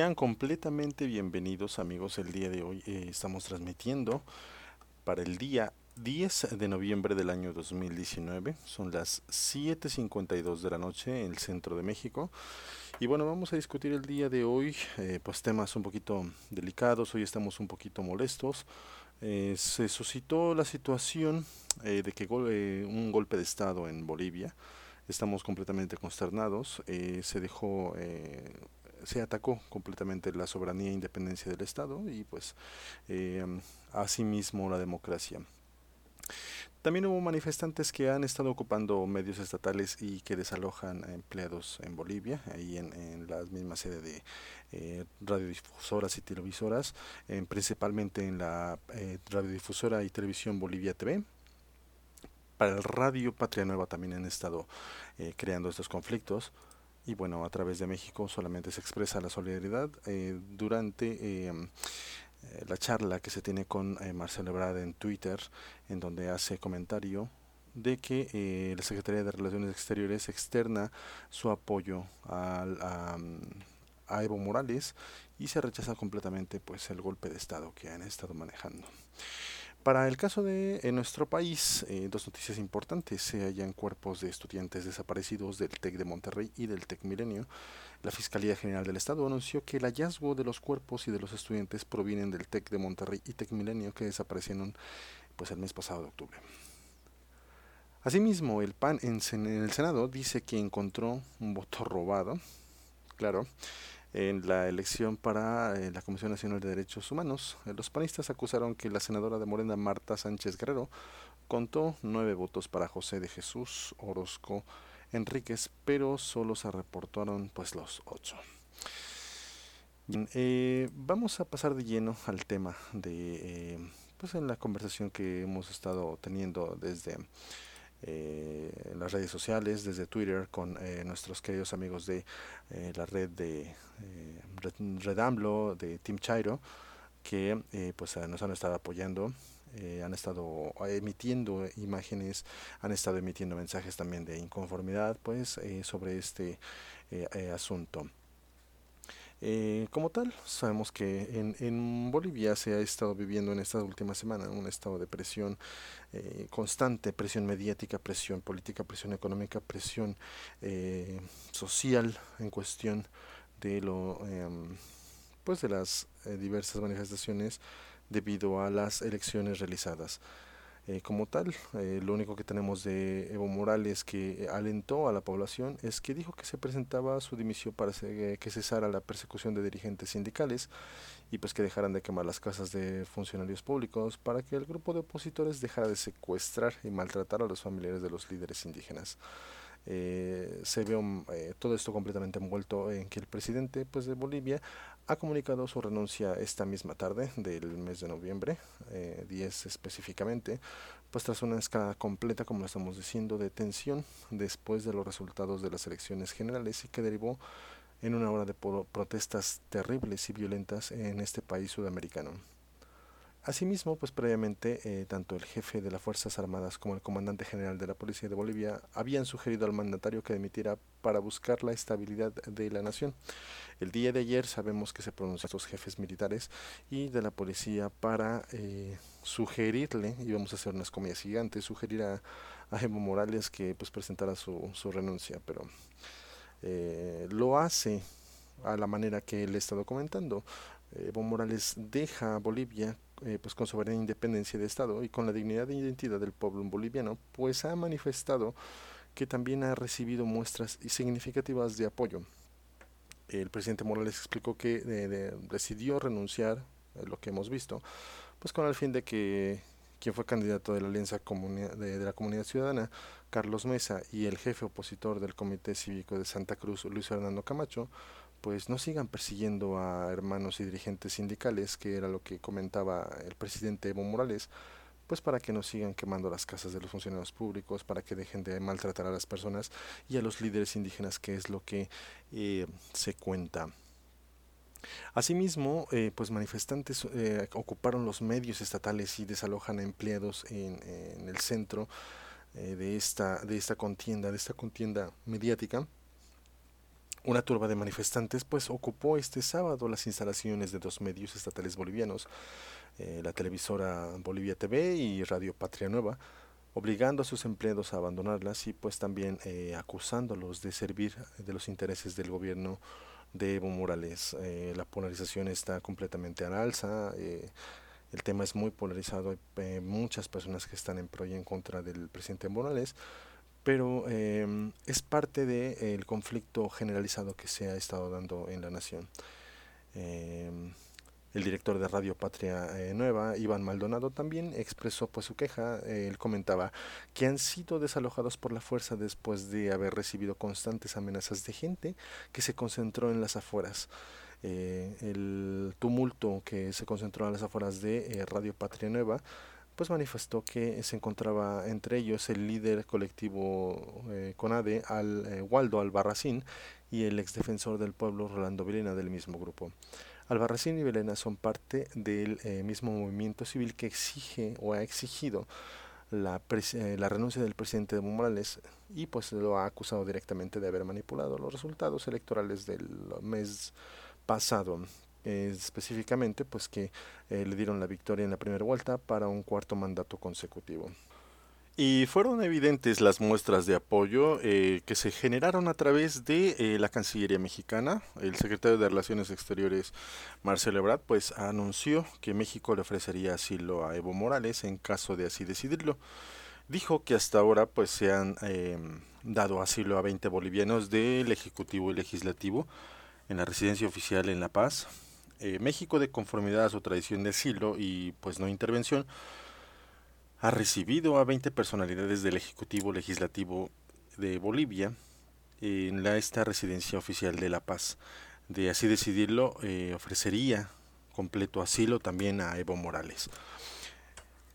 Sean completamente bienvenidos amigos el día de hoy. Eh, estamos transmitiendo para el día 10 de noviembre del año 2019. Son las 7.52 de la noche en el centro de México. Y bueno, vamos a discutir el día de hoy eh, pues temas un poquito delicados. Hoy estamos un poquito molestos. Eh, se suscitó la situación de que un golpe de Estado en Bolivia. Estamos completamente consternados. se dejó se atacó completamente la soberanía e independencia del Estado y pues eh, asimismo la democracia. También hubo manifestantes que han estado ocupando medios estatales y que desalojan empleados en Bolivia, ahí en, en la misma sede de eh, radiodifusoras y televisoras, principalmente en la eh, radiodifusora y televisión Bolivia TV. Para el Radio Patria Nueva también han estado eh, creando estos conflictos y bueno, a través de México solamente se expresa la solidaridad eh, durante em, eh, la charla que se tiene con eh, Marcelo Ebrard en Twitter, en donde hace comentario de que la Secretaría de Relaciones Exteriores externa su apoyo al, a, a Evo Morales y se rechaza completamente pues el golpe de Estado que han estado manejando. Para el caso de nuestro país, eh, dos noticias importantes. Se hallan cuerpos de estudiantes desaparecidos del TEC de Monterrey y del TEC Milenio. La Fiscalía General del Estado anunció que el hallazgo de los cuerpos y de los estudiantes provienen del TEC de Monterrey y TEC Milenio que desaparecieron pues, el mes pasado de octubre. Asimismo, el PAN en, en el Senado dice que encontró un voto robado. Claro, en la elección para eh, la Comisión Nacional de Derechos Humanos. Eh, los panistas acusaron que la senadora de Morena, Marta Sánchez Guerrero, contó nueve votos para José de Jesús Orozco Enríquez, pero solo se reportaron pues los ocho. Eh, vamos a pasar de lleno al tema de pues en la conversación que hemos estado teniendo desde eh, en las redes sociales, desde Twitter, con eh, nuestros queridos amigos de eh, la red de Redamblo, de Team Chairo, que pues nos han estado apoyando. han estado emitiendo imágenes, han estado emitiendo mensajes también de inconformidad pues sobre este asunto. Eh, como tal, sabemos que en, en, Bolivia se ha estado viviendo en esta última semana un estado de presión eh, constante, presión mediática, presión política, presión económica, presión eh, social en cuestión de lo em, pues de las diversas manifestaciones debido a las elecciones realizadas. Eh, como tal. Eh, lo único que tenemos de Evo Morales que alentó a la población es que dijo que se presentaba su dimisión para que cesara la persecución de dirigentes sindicales y pues que dejaran de quemar las casas de funcionarios públicos para que el grupo de opositores dejara de secuestrar y maltratar a los familiares de los líderes indígenas. Eh, se ve eh, todo esto completamente envuelto en que el presidente pues, de Bolivia ha comunicado su renuncia esta misma tarde del mes de noviembre, 10 eh, específicamente, pues tras una escala completa, como lo estamos diciendo, de tensión después de los resultados de las elecciones generales y que derivó en una hora de protestas terribles y violentas en este país sudamericano. Asimismo, pues previamente, eh, tanto el jefe de las Fuerzas Armadas como el comandante general de la Policía de Bolivia habían sugerido al mandatario que dimitiera para buscar la estabilidad de la nación. El día de ayer sabemos que se pronunció los jefes militares y de la policía para eh, sugerirle, y vamos a hacer unas comillas gigantes, sugerir a, Evo Morales que pues presentara su, renuncia, pero eh, lo hace a la manera que él ha estado comentando. Evo Morales deja Bolivia eh, pues con soberanía e independencia de Estado y con la dignidad e identidad del pueblo boliviano, pues ha manifestado que también ha recibido muestras significativas de apoyo. El presidente Morales explicó que decidió renunciar, a lo que hemos visto, pues con el fin de que quien fue candidato de la Alianza de, de, la Comunidad Ciudadana, Carlos Mesa, y el jefe opositor del Comité Cívico de Santa Cruz, Luis Fernando Camacho, pues no sigan persiguiendo a hermanos y dirigentes sindicales, que era lo que comentaba el presidente Evo Morales, pues para que no sigan quemando las casas de los funcionarios públicos, para que dejen de maltratar a las personas y a los líderes indígenas, que es lo que eh, se cuenta. Asimismo, eh, pues manifestantes eh, ocuparon los medios estatales y desalojan a empleados en, en el centro de, esta, de esta contienda, de esta contienda mediática Una turba de manifestantes pues ocupó este sábado las instalaciones de dos medios estatales bolivianos, eh, la televisora Bolivia TV y Radio Patria Nueva, obligando a sus empleados a abandonarlas y pues también eh, acusándolos de servir de los intereses del gobierno de Evo Morales. Eh, la polarización está completamente al alza, el tema es muy polarizado, hay muchas personas que están en pro y en contra del presidente Morales pero em, es parte del conflicto generalizado que se ha estado dando en la nación. Em, el director de Radio Patria eh, Nueva, Iván Maldonado, también expresó pues su queja. él comentaba que han sido desalojados por la fuerza después de haber recibido constantes amenazas de gente que se concentró en las afueras. Eh, el tumulto que se concentró en las afueras de eh, Radio Patria Nueva pues manifestó que se encontraba entre ellos el líder colectivo eh, CONADE, al, eh, Waldo Albarracín, y el exdefensor del pueblo Rolando Vilena del mismo grupo. Albarracín y Vilena son parte del eh, mismo movimiento civil que exige o ha exigido la, la, renuncia del presidente de Morales y pues lo ha acusado directamente de haber manipulado los resultados electorales del mes pasado específicamente pues que eh, le dieron la victoria en la primera vuelta para un cuarto mandato consecutivo. Y fueron evidentes las muestras de apoyo eh, que se generaron a través de eh, la Cancillería mexicana. El secretario de Relaciones Exteriores, Marcelo Ebrard, pues anunció que México le ofrecería asilo a Evo Morales en caso de así decidirlo. Dijo que hasta ahora pues se han em, dado asilo a 20 bolivianos del Ejecutivo y Legislativo en la residencia oficial en La Paz, eh, México, de conformidad a su tradición de asilo y pues no intervención, ha recibido a 20 personalidades del Ejecutivo Legislativo de Bolivia en la, esta residencia oficial de La Paz. De así decidirlo, eh, ofrecería completo asilo también a Evo Morales.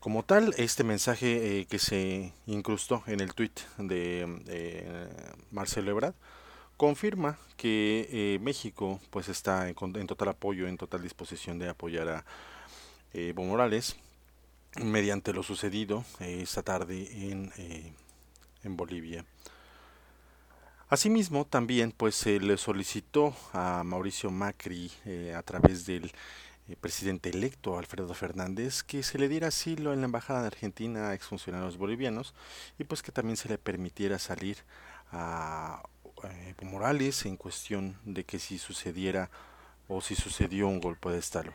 Como tal, este mensaje eh, que se incrustó en el tuit de Marcelo Ebrard confirma que eh, México pues está en, total apoyo, en total disposición de apoyar a eh, Evo Morales mediante lo sucedido eh, esta tarde en, Bolivia. Asimismo, también pues se le solicitó a Mauricio Macri a través del presidente electo Alfredo Fernández que se le diera asilo en la embajada de Argentina a exfuncionarios bolivianos y pues que también se le permitiera salir a eh, Morales en cuestión de que si sucediera o si sucedió un golpe de Estado.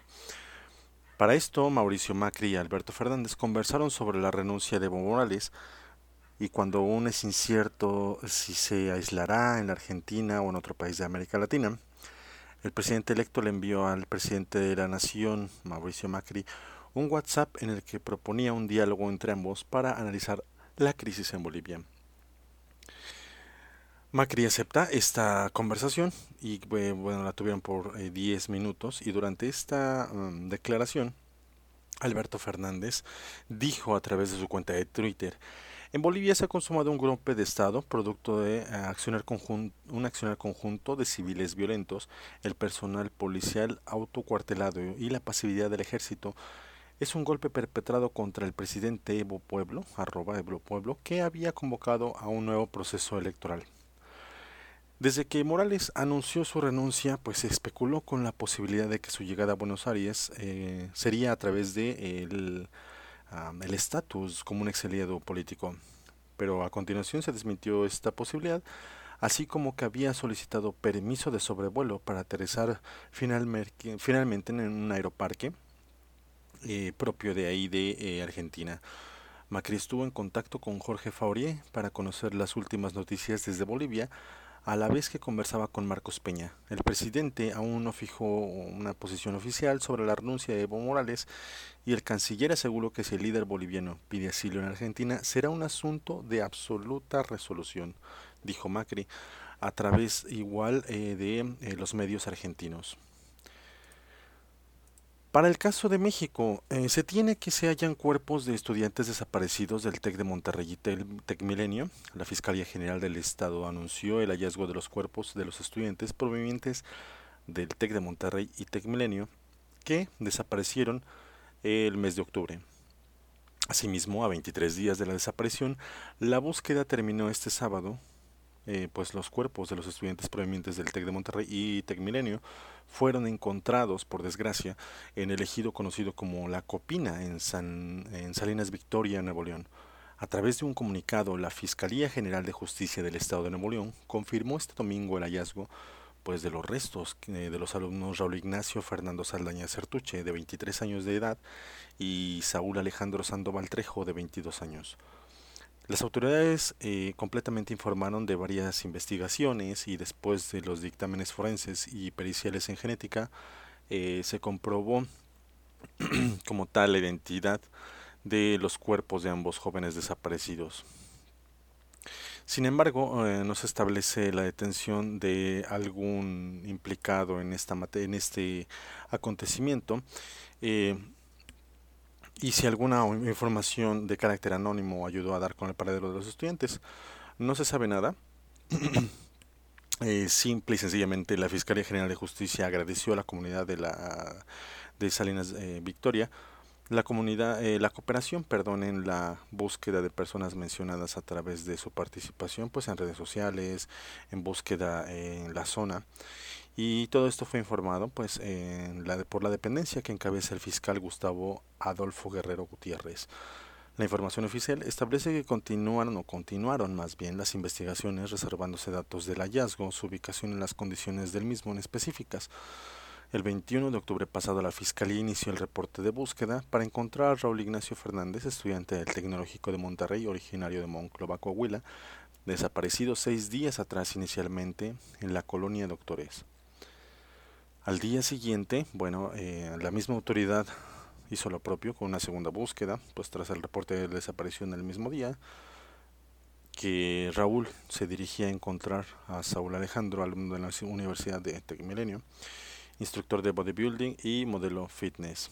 Para esto, Mauricio Macri y Alberto Fernández conversaron sobre la renuncia de Evo Morales y cuando aún es incierto si se aislará en la Argentina o en otro país de América Latina, el presidente electo le envió al presidente de la Nación, Mauricio Macri, un WhatsApp en el que proponía un diálogo entre ambos para analizar la crisis en Bolivia. Macri acepta esta conversación y bueno, la tuvieron por 10 eh, minutos y durante esta um, declaración Alberto Fernández dijo a través de su cuenta de Twitter en Bolivia se ha consumado un golpe de Estado producto de uh, un accionar conjunto de civiles violentos, el personal policial autocuartelado y la pasividad del ejército es un golpe perpetrado contra el presidente Evo Pueblo, arroba Evo Pueblo, que había convocado a un nuevo proceso electoral. Desde que Morales anunció su renuncia, pues se especuló con la posibilidad de que su llegada a Buenos Aires eh, sería a través de el estatus como un exiliado político. Pero a continuación se desmintió esta posibilidad, así como que había solicitado permiso de sobrevuelo para aterrizar finalmente, en un aeroparque eh, propio de ahí de eh, Argentina. Macri estuvo en contacto con Jorge Faurier para conocer las últimas noticias desde Bolivia, a la vez que conversaba con Marcos Peña. El presidente aún no fijó una posición oficial sobre la renuncia de Evo Morales y el canciller aseguró que si el líder boliviano pide asilo en Argentina será un asunto de absoluta resolución, dijo Macri, a través igual eh, de eh, los medios argentinos. Para el caso de México, eh, se tiene que se hallan cuerpos de estudiantes desaparecidos del TEC de Monterrey y TEC Milenio. La Fiscalía General del Estado anunció el hallazgo de los cuerpos de los estudiantes provenientes del TEC de Monterrey y TEC Milenio que desaparecieron el mes de octubre. Asimismo, a 23 días de la desaparición, la búsqueda terminó este sábado eh, pues los cuerpos de los estudiantes provenientes del TEC de Monterrey y TEC Milenio fueron encontrados, por desgracia, en el ejido conocido como La Copina, en, San, en Salinas Victoria, Nuevo León. A través de un comunicado, la Fiscalía General de Justicia del Estado de Nuevo León confirmó este domingo el hallazgo pues de los restos eh, de los alumnos Raúl Ignacio Fernando Saldaña Certuche, de 23 años de edad, y Saúl Alejandro Sandoval Trejo, de 22 años. Las autoridades eh, completamente informaron de varias investigaciones y después de los dictámenes forenses y periciales en genética, eh, se comprobó como tal la identidad de los cuerpos de ambos jóvenes desaparecidos. Sin embargo, eh, no se establece la detención de algún implicado en, esta en este acontecimiento. Y si alguna información de carácter anónimo ayudó a dar con el paradero de los estudiantes. No se sabe nada. Eh, simple y sencillamente la Fiscalía General de Justicia agradeció a la comunidad de la de Salinas Victoria la comunidad, eh, la cooperación, perdón, en la búsqueda de personas mencionadas a través de su participación, pues en redes sociales, en búsqueda en la zona. Y todo esto fue informado, pues, en la, por la dependencia que encabeza el fiscal Gustavo Adolfo Guerrero Gutiérrez. La información oficial establece que continuaron o continuaron más bien las investigaciones reservándose datos del hallazgo, su ubicación y las condiciones del mismo en específicas. El 21 de octubre pasado la Fiscalía inició el reporte de búsqueda para encontrar a Raúl Ignacio Fernández, estudiante del Tecnológico de Monterrey, originario de Monclova, Coahuila, desaparecido seis días atrás inicialmente en la colonia Doctores. Al día siguiente, bueno, eh, la misma autoridad hizo lo propio con una segunda búsqueda, pues tras el reporte de desaparición el mismo día, que Raúl se dirigía a encontrar a Saúl Alejandro, alumno de la Universidad de Tecmilenio, instructor de bodybuilding y modelo fitness.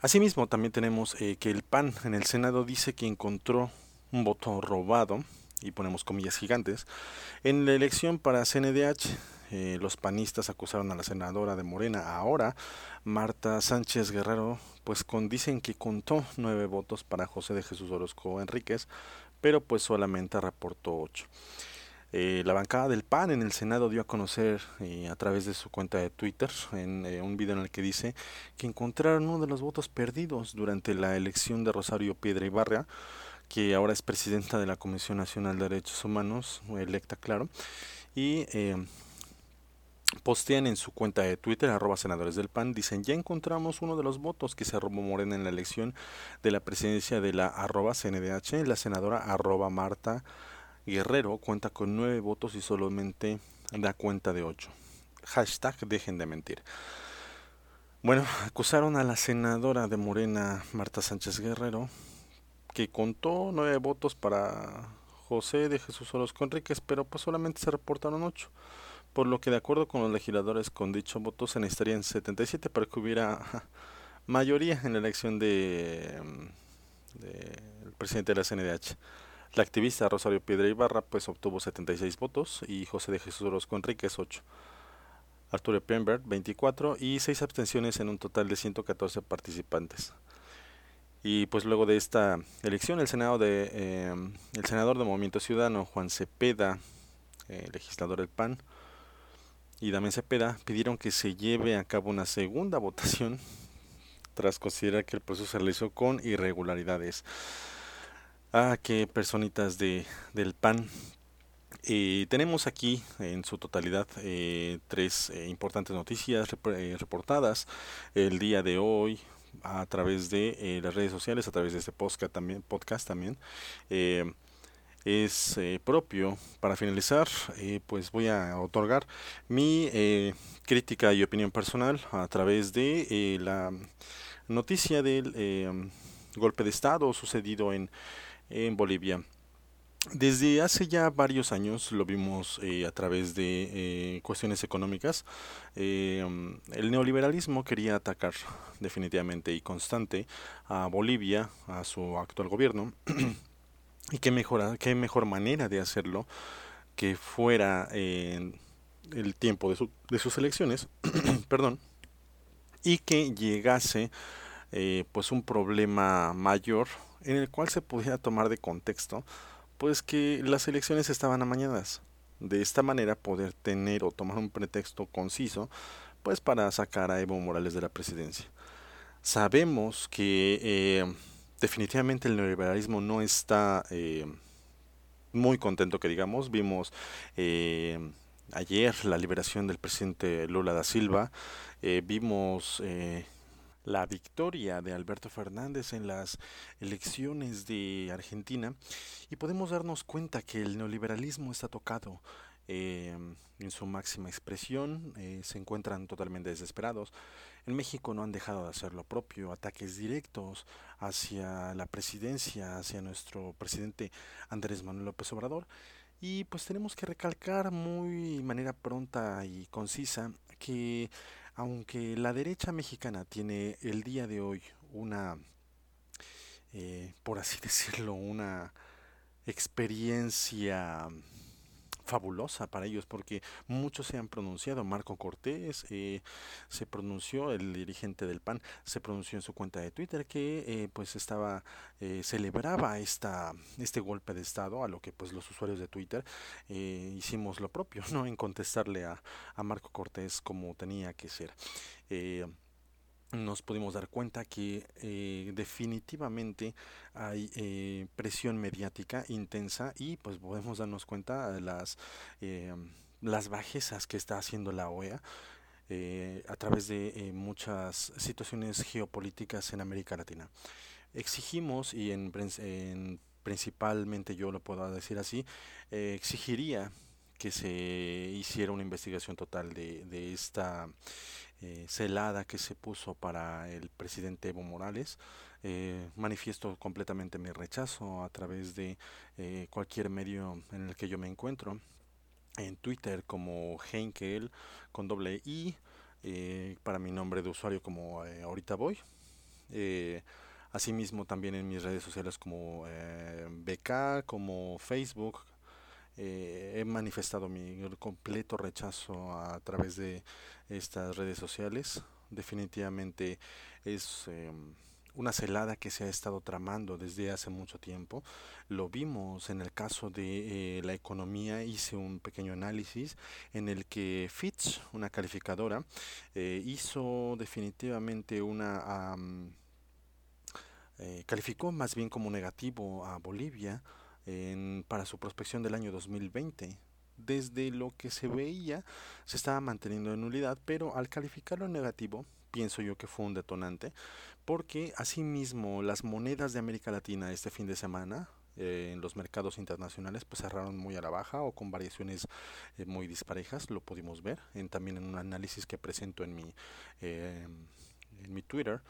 Asimismo, también tenemos eh, que el PAN en el Senado dice que encontró un voto robado, y ponemos comillas gigantes, en la elección para CNDH. Eh, los panistas acusaron a la senadora de Morena, ahora Marta Sánchez Guerrero, pues con, dicen que contó nueve votos para José de Jesús Orozco Enríquez, pero pues solamente reportó ocho. Eh, la bancada del PAN en el Senado dio a conocer eh, a través de su cuenta de Twitter en un video en el que dice que encontraron uno de los votos perdidos durante la elección de Rosario Piedra Ibarra, que ahora es presidenta de la Comisión Nacional de Derechos Humanos, electa claro, y postean en su cuenta de Twitter, arroba senadores del PAN, dicen, ya encontramos uno de los votos que se robó Morena en la elección de la presidencia de la arroba CNDH, la senadora arroba Marta Guerrero cuenta con nueve votos y solamente da cuenta de ocho. Hashtag dejen de mentir. Bueno, acusaron a la senadora de Morena, Marta Sánchez Guerrero, que contó nueve votos para José de Jesús Orozco Enríquez, pero pues solamente se reportaron ocho. Por lo que de acuerdo con los legisladores con dicho voto se necesitarían 77 para que hubiera mayoría en la elección de, de presidente de la CNDH. La activista Rosario Piedra Ibarra pues obtuvo 76 votos y José de Jesús Orozco Enríquez 8. Arturo Pembert 24 y 6 abstenciones en un total de 114 participantes. Y pues luego de esta elección el senado de eh, el senador de Movimiento Ciudadano Juan Cepeda, eh, legislador del PAN, y Damián Cepeda pidieron que se lleve a cabo una segunda votación tras considerar que el proceso se realizó con irregularidades. Ah, qué personitas de, del PAN. Eh, tenemos aquí en su totalidad eh, tres eh, importantes noticias reportadas el día de hoy a través de las redes sociales, a través de este podcast también. Podcast también es propio. Para finalizar, pues voy a otorgar mi crítica y opinión personal a través de la noticia del golpe de Estado sucedido en en Bolivia. Desde hace ya varios años lo vimos eh, a través de eh, cuestiones económicas. Eh, el neoliberalismo quería atacar definitivamente y constante a Bolivia, a su actual gobierno. y qué mejor, qué mejor manera de hacerlo que fuera en el tiempo de, su, de sus elecciones, perdón, y que llegase pues un problema mayor en el cual se pudiera tomar de contexto pues que las elecciones estaban amañadas. De esta manera poder tener o tomar un pretexto conciso pues para sacar a Evo Morales de la presidencia. Sabemos que eh, definitivamente el neoliberalismo no está eh, muy contento que digamos. Vimos eh, ayer la liberación del presidente Lula da Silva, vimos la victoria de Alberto Fernández en las elecciones de Argentina y podemos darnos cuenta que el neoliberalismo está tocado eh, en su máxima expresión, eh, se encuentran totalmente desesperados. En México no han dejado de hacer lo propio, ataques directos hacia la presidencia, hacia nuestro presidente Andrés Manuel López Obrador. Y pues tenemos que recalcar muy manera pronta y concisa que aunque la derecha mexicana tiene el día de hoy una, eh, por así decirlo, una experiencia fabulosa para ellos porque muchos se han pronunciado. Marco Cortés eh, se pronunció, el dirigente del PAN se pronunció en su cuenta de Twitter que eh, pues estaba eh, celebraba esta este golpe de estado a lo que pues los usuarios de Twitter hicimos lo propio, no en contestarle a, a Marco Cortés como tenía que ser nos pudimos dar cuenta que eh, definitivamente hay eh, presión mediática intensa y pues podemos darnos cuenta de las eh, las bajezas que está haciendo la OEA a través de muchas situaciones geopolíticas en América Latina. Exigimos y en, en principalmente yo lo puedo decir así, exigiría que se hiciera una investigación total de, de esta eh, celada que se puso para el presidente Evo Morales. Eh, manifiesto completamente mi rechazo a través de eh, cualquier medio en el que yo me encuentro. En Twitter como Heinkel con doble I, para mi nombre de usuario como ahorita voy. asimismo también en mis redes sociales como BK, como Facebook, eh, he manifestado mi completo rechazo a través de estas redes sociales. Definitivamente es em, una celada que se ha estado tramando desde hace mucho tiempo. Lo vimos en el caso de eh, la economía, hice un pequeño análisis en el que Fitch, una calificadora, eh, hizo definitivamente una... calificó más bien como negativo a Bolivia para su prospección del año 2020. Desde lo que se veía, se estaba manteniendo en nulidad, pero al calificarlo en negativo, pienso yo que fue un detonante, porque asimismo las monedas de América Latina este fin de semana, eh, en los mercados internacionales pues cerraron muy a la baja o con variaciones eh, muy disparejas, lo pudimos ver en, también en un análisis que presento en mi, eh, en mi Twitter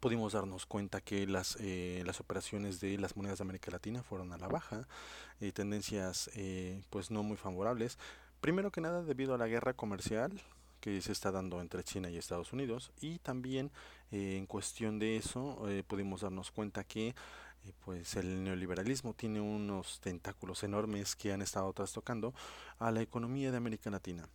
pudimos darnos cuenta que las, eh, las operaciones de las monedas de América Latina fueron a la baja, eh, tendencias eh, pues no muy favorables. Primero que nada debido a la guerra comercial que se está dando entre China y Estados Unidos y también en cuestión de eso pudimos darnos cuenta que pues el neoliberalismo tiene unos tentáculos enormes que han estado trastocando a la economía de América Latina.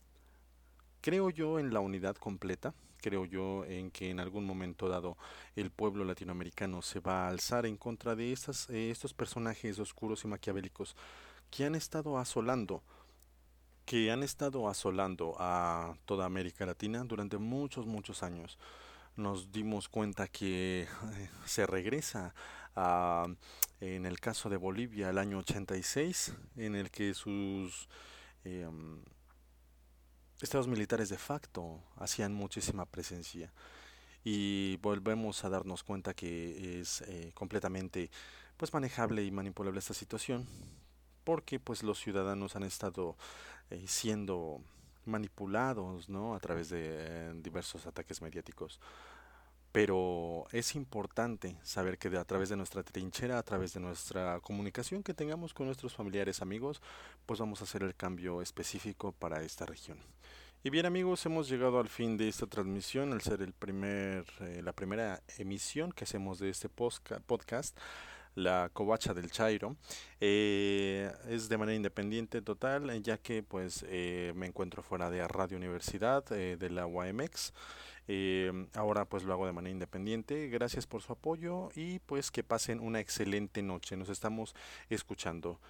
Creo yo en la unidad completa, creo yo en que en algún momento dado el pueblo latinoamericano se va a alzar en contra de estas, eh, estos personajes oscuros y maquiavélicos que han estado asolando que han estado asolando a toda América Latina durante muchos, muchos años. Nos dimos cuenta que eh, se regresa a, en el caso de Bolivia, al año 86, en el que sus em, estados militares de facto hacían muchísima presencia. Y volvemos a darnos cuenta que es eh, completamente pues manejable y manipulable esta situación porque pues los ciudadanos han estado eh, siendo manipulados no a través de eh, diversos ataques mediáticos. Pero es importante saber que a través de nuestra trinchera, a través de nuestra comunicación que tengamos con nuestros familiares, amigos, pues vamos a hacer el cambio específico para esta región. Y bien amigos, hemos llegado al fin de esta transmisión, al ser el primer, eh, la primera emisión que hacemos de este podcast. la covacha del Chairo. Eh, es de manera independiente total, ya que pues me encuentro fuera de Radio Universidad, de la UAMX. ahora pues lo hago de manera independiente. Gracias por su apoyo y pues que pasen una excelente noche. Nos estamos escuchando.